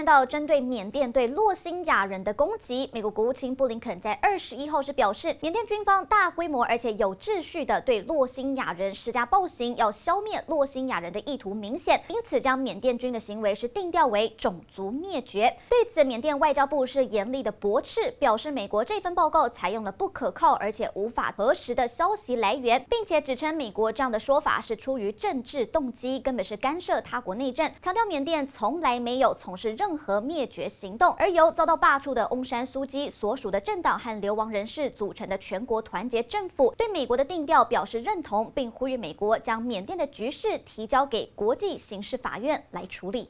看到针对缅甸对洛辛亚人的攻击，美国国务卿布林肯在二十一号时表示，缅甸军方大规模而且有秩序的对洛辛亚人施加暴行，要消灭洛辛亚人的意图明显，因此将缅甸军的行为是定调为种族灭绝。对此，缅甸外交部是严厉的驳斥，表示美国这份报告采用了不可靠而且无法核实的消息来源，并且指称美国这样的说法是出于政治动机，根本是干涉他国内政，强调缅甸从来没有从事任任何灭绝行动，而由遭到罢黜的翁山苏姬所属的政党和流亡人士组成的全国团结政府，对美国的定调表示认同，并呼吁美国将缅甸的局势提交给国际刑事法院来处理。